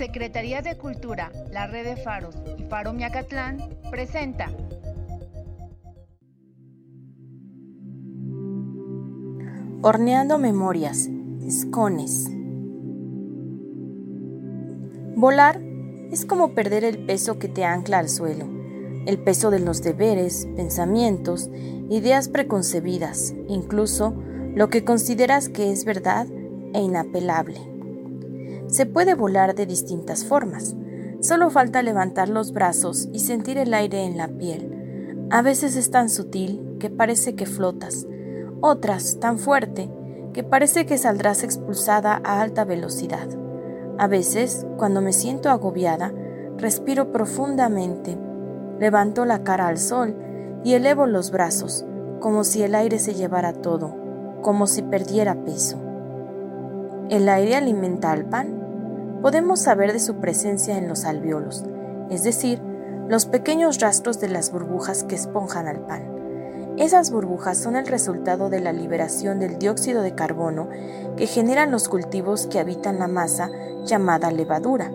Secretaría de Cultura, la Red de Faros y Faro Miacatlán presenta Horneando Memorias, Escones. Volar es como perder el peso que te ancla al suelo, el peso de los deberes, pensamientos, ideas preconcebidas, incluso lo que consideras que es verdad e inapelable. Se puede volar de distintas formas. Solo falta levantar los brazos y sentir el aire en la piel. A veces es tan sutil que parece que flotas, otras tan fuerte que parece que saldrás expulsada a alta velocidad. A veces, cuando me siento agobiada, respiro profundamente, levanto la cara al sol y elevo los brazos, como si el aire se llevara todo, como si perdiera peso. ¿El aire alimenta al pan? Podemos saber de su presencia en los alveolos, es decir, los pequeños rastros de las burbujas que esponjan al pan. Esas burbujas son el resultado de la liberación del dióxido de carbono que generan los cultivos que habitan la masa llamada levadura.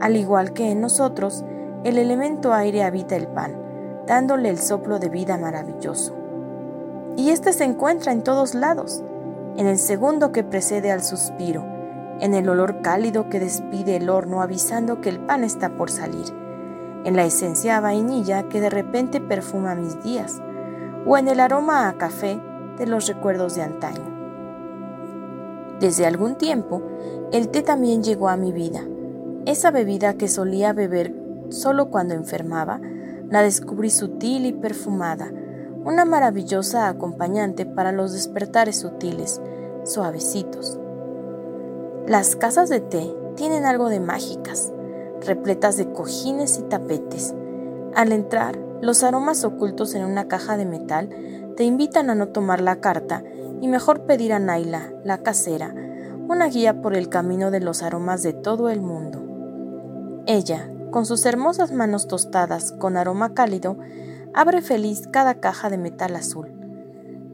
Al igual que en nosotros, el elemento aire habita el pan, dándole el soplo de vida maravilloso. Y este se encuentra en todos lados, en el segundo que precede al suspiro, en el olor cálido que despide el horno avisando que el pan está por salir, en la esencia a vainilla que de repente perfuma mis días, o en el aroma a café de los recuerdos de antaño. Desde algún tiempo, el té también llegó a mi vida. Esa bebida que solía beber solo cuando enfermaba, la descubrí sutil y perfumada, una maravillosa acompañante para los despertares sutiles, suavecitos. Las casas de té tienen algo de mágicas, repletas de cojines y tapetes. Al entrar, los aromas ocultos en una caja de metal te invitan a no tomar la carta y mejor pedir a Naila, la casera, una guía por el camino de los aromas de todo el mundo. Ella, con sus hermosas manos tostadas con aroma cálido, abre feliz cada caja de metal azul.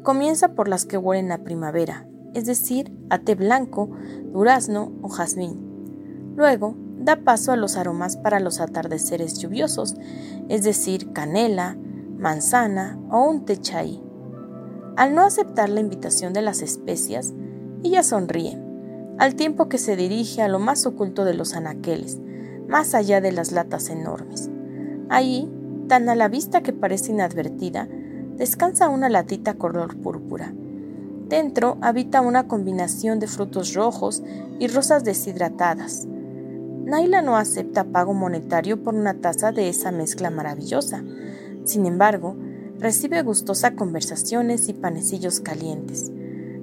Comienza por las que huelen a primavera, es decir, a té blanco, durazno o jazmín. Luego, da paso a los aromas para los atardeceres lluviosos, es decir, canela, manzana o un té chai. Al no aceptar la invitación de las especias, ella sonríe, al tiempo que se dirige a lo más oculto de los anaqueles, más allá de las latas enormes. Allí, tan a la vista que parece inadvertida, descansa una latita color púrpura Dentro habita una combinación de frutos rojos y rosas deshidratadas. Naila no acepta pago monetario por una taza de esa mezcla maravillosa. Sin embargo, recibe gustosas conversaciones y panecillos calientes.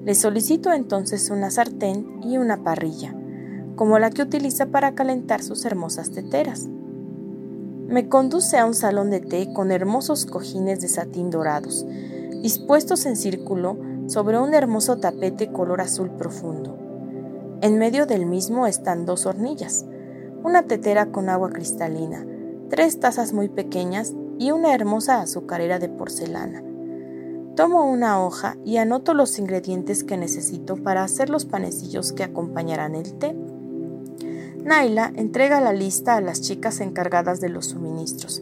Le solicito entonces una sartén y una parrilla, como la que utiliza para calentar sus hermosas teteras. Me conduce a un salón de té con hermosos cojines de satín dorados, dispuestos en círculo sobre un hermoso tapete color azul profundo. En medio del mismo están dos hornillas, una tetera con agua cristalina, tres tazas muy pequeñas y una hermosa azucarera de porcelana. Tomo una hoja y anoto los ingredientes que necesito para hacer los panecillos que acompañarán el té. Naila entrega la lista a las chicas encargadas de los suministros.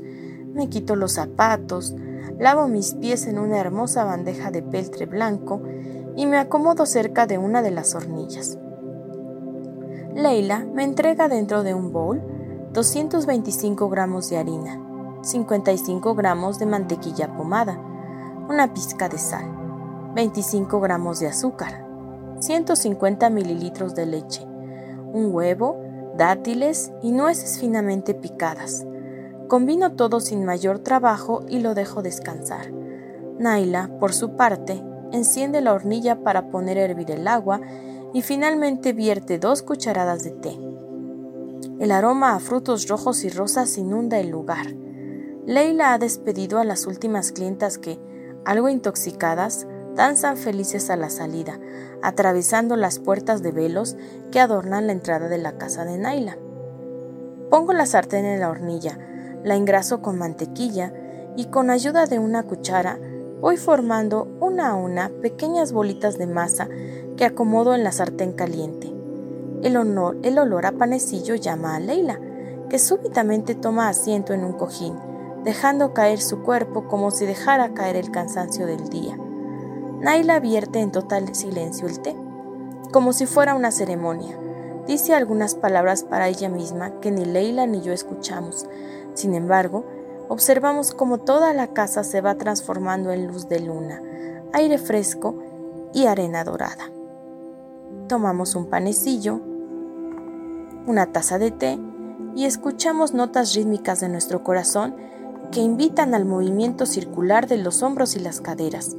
Me quito los zapatos, lavo mis pies en una hermosa bandeja de peltre blanco y me acomodo cerca de una de las hornillas. Leila me entrega dentro de un bowl 225 gramos de harina, 55 gramos de mantequilla pomada, una pizca de sal, 25 gramos de azúcar, 150 mililitros de leche, un huevo, dátiles y nueces finamente picadas, Combino todo sin mayor trabajo y lo dejo descansar. Naila, por su parte, enciende la hornilla para poner a hervir el agua y finalmente vierte dos cucharadas de té. El aroma a frutos rojos y rosas inunda el lugar. Leila ha despedido a las últimas clientas que, algo intoxicadas, danzan felices a la salida, atravesando las puertas de velos que adornan la entrada de la casa de Naila. Pongo la sartén en la hornilla, la engraso con mantequilla y con ayuda de una cuchara voy formando una a una pequeñas bolitas de masa que acomodo en la sartén caliente. El, el olor a panecillo llama a Leila, que súbitamente toma asiento en un cojín, dejando caer su cuerpo como si dejara caer el cansancio del día. Naila vierte en total silencio el té, como si fuera una ceremonia. Dice algunas palabras para ella misma que ni Leila ni yo escuchamos. Sin embargo, observamos cómo toda la casa se va transformando en luz de luna, aire fresco y arena dorada. Tomamos un panecillo, una taza de té y escuchamos notas rítmicas de nuestro corazón que invitan al movimiento circular de los hombros y las caderas.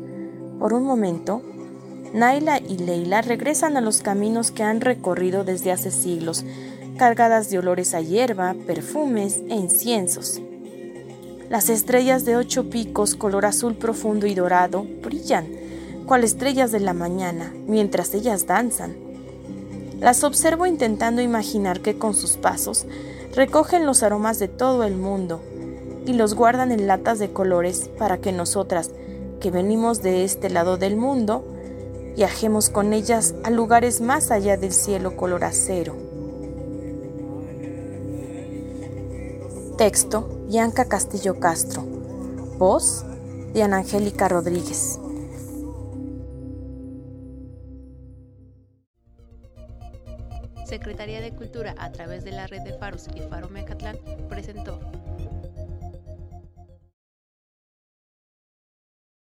Por un momento, Naila y Leila regresan a los caminos que han recorrido desde hace siglos, cargadas de olores a hierba, perfumes e inciensos. Las estrellas de ocho picos color azul profundo y dorado brillan, cual estrellas de la mañana, mientras ellas danzan. Las observo intentando imaginar que con sus pasos recogen los aromas de todo el mundo, y los guardan en latas de colores para que nosotras, que venimos de este lado del mundo, viajemos con ellas a lugares más allá del cielo color acero. Texto, Bianca Castillo Castro. Voz, Diana Angélica Rodríguez. Secretaría de Cultura, a través de la red de Faros y Faro Mecatlán, presentó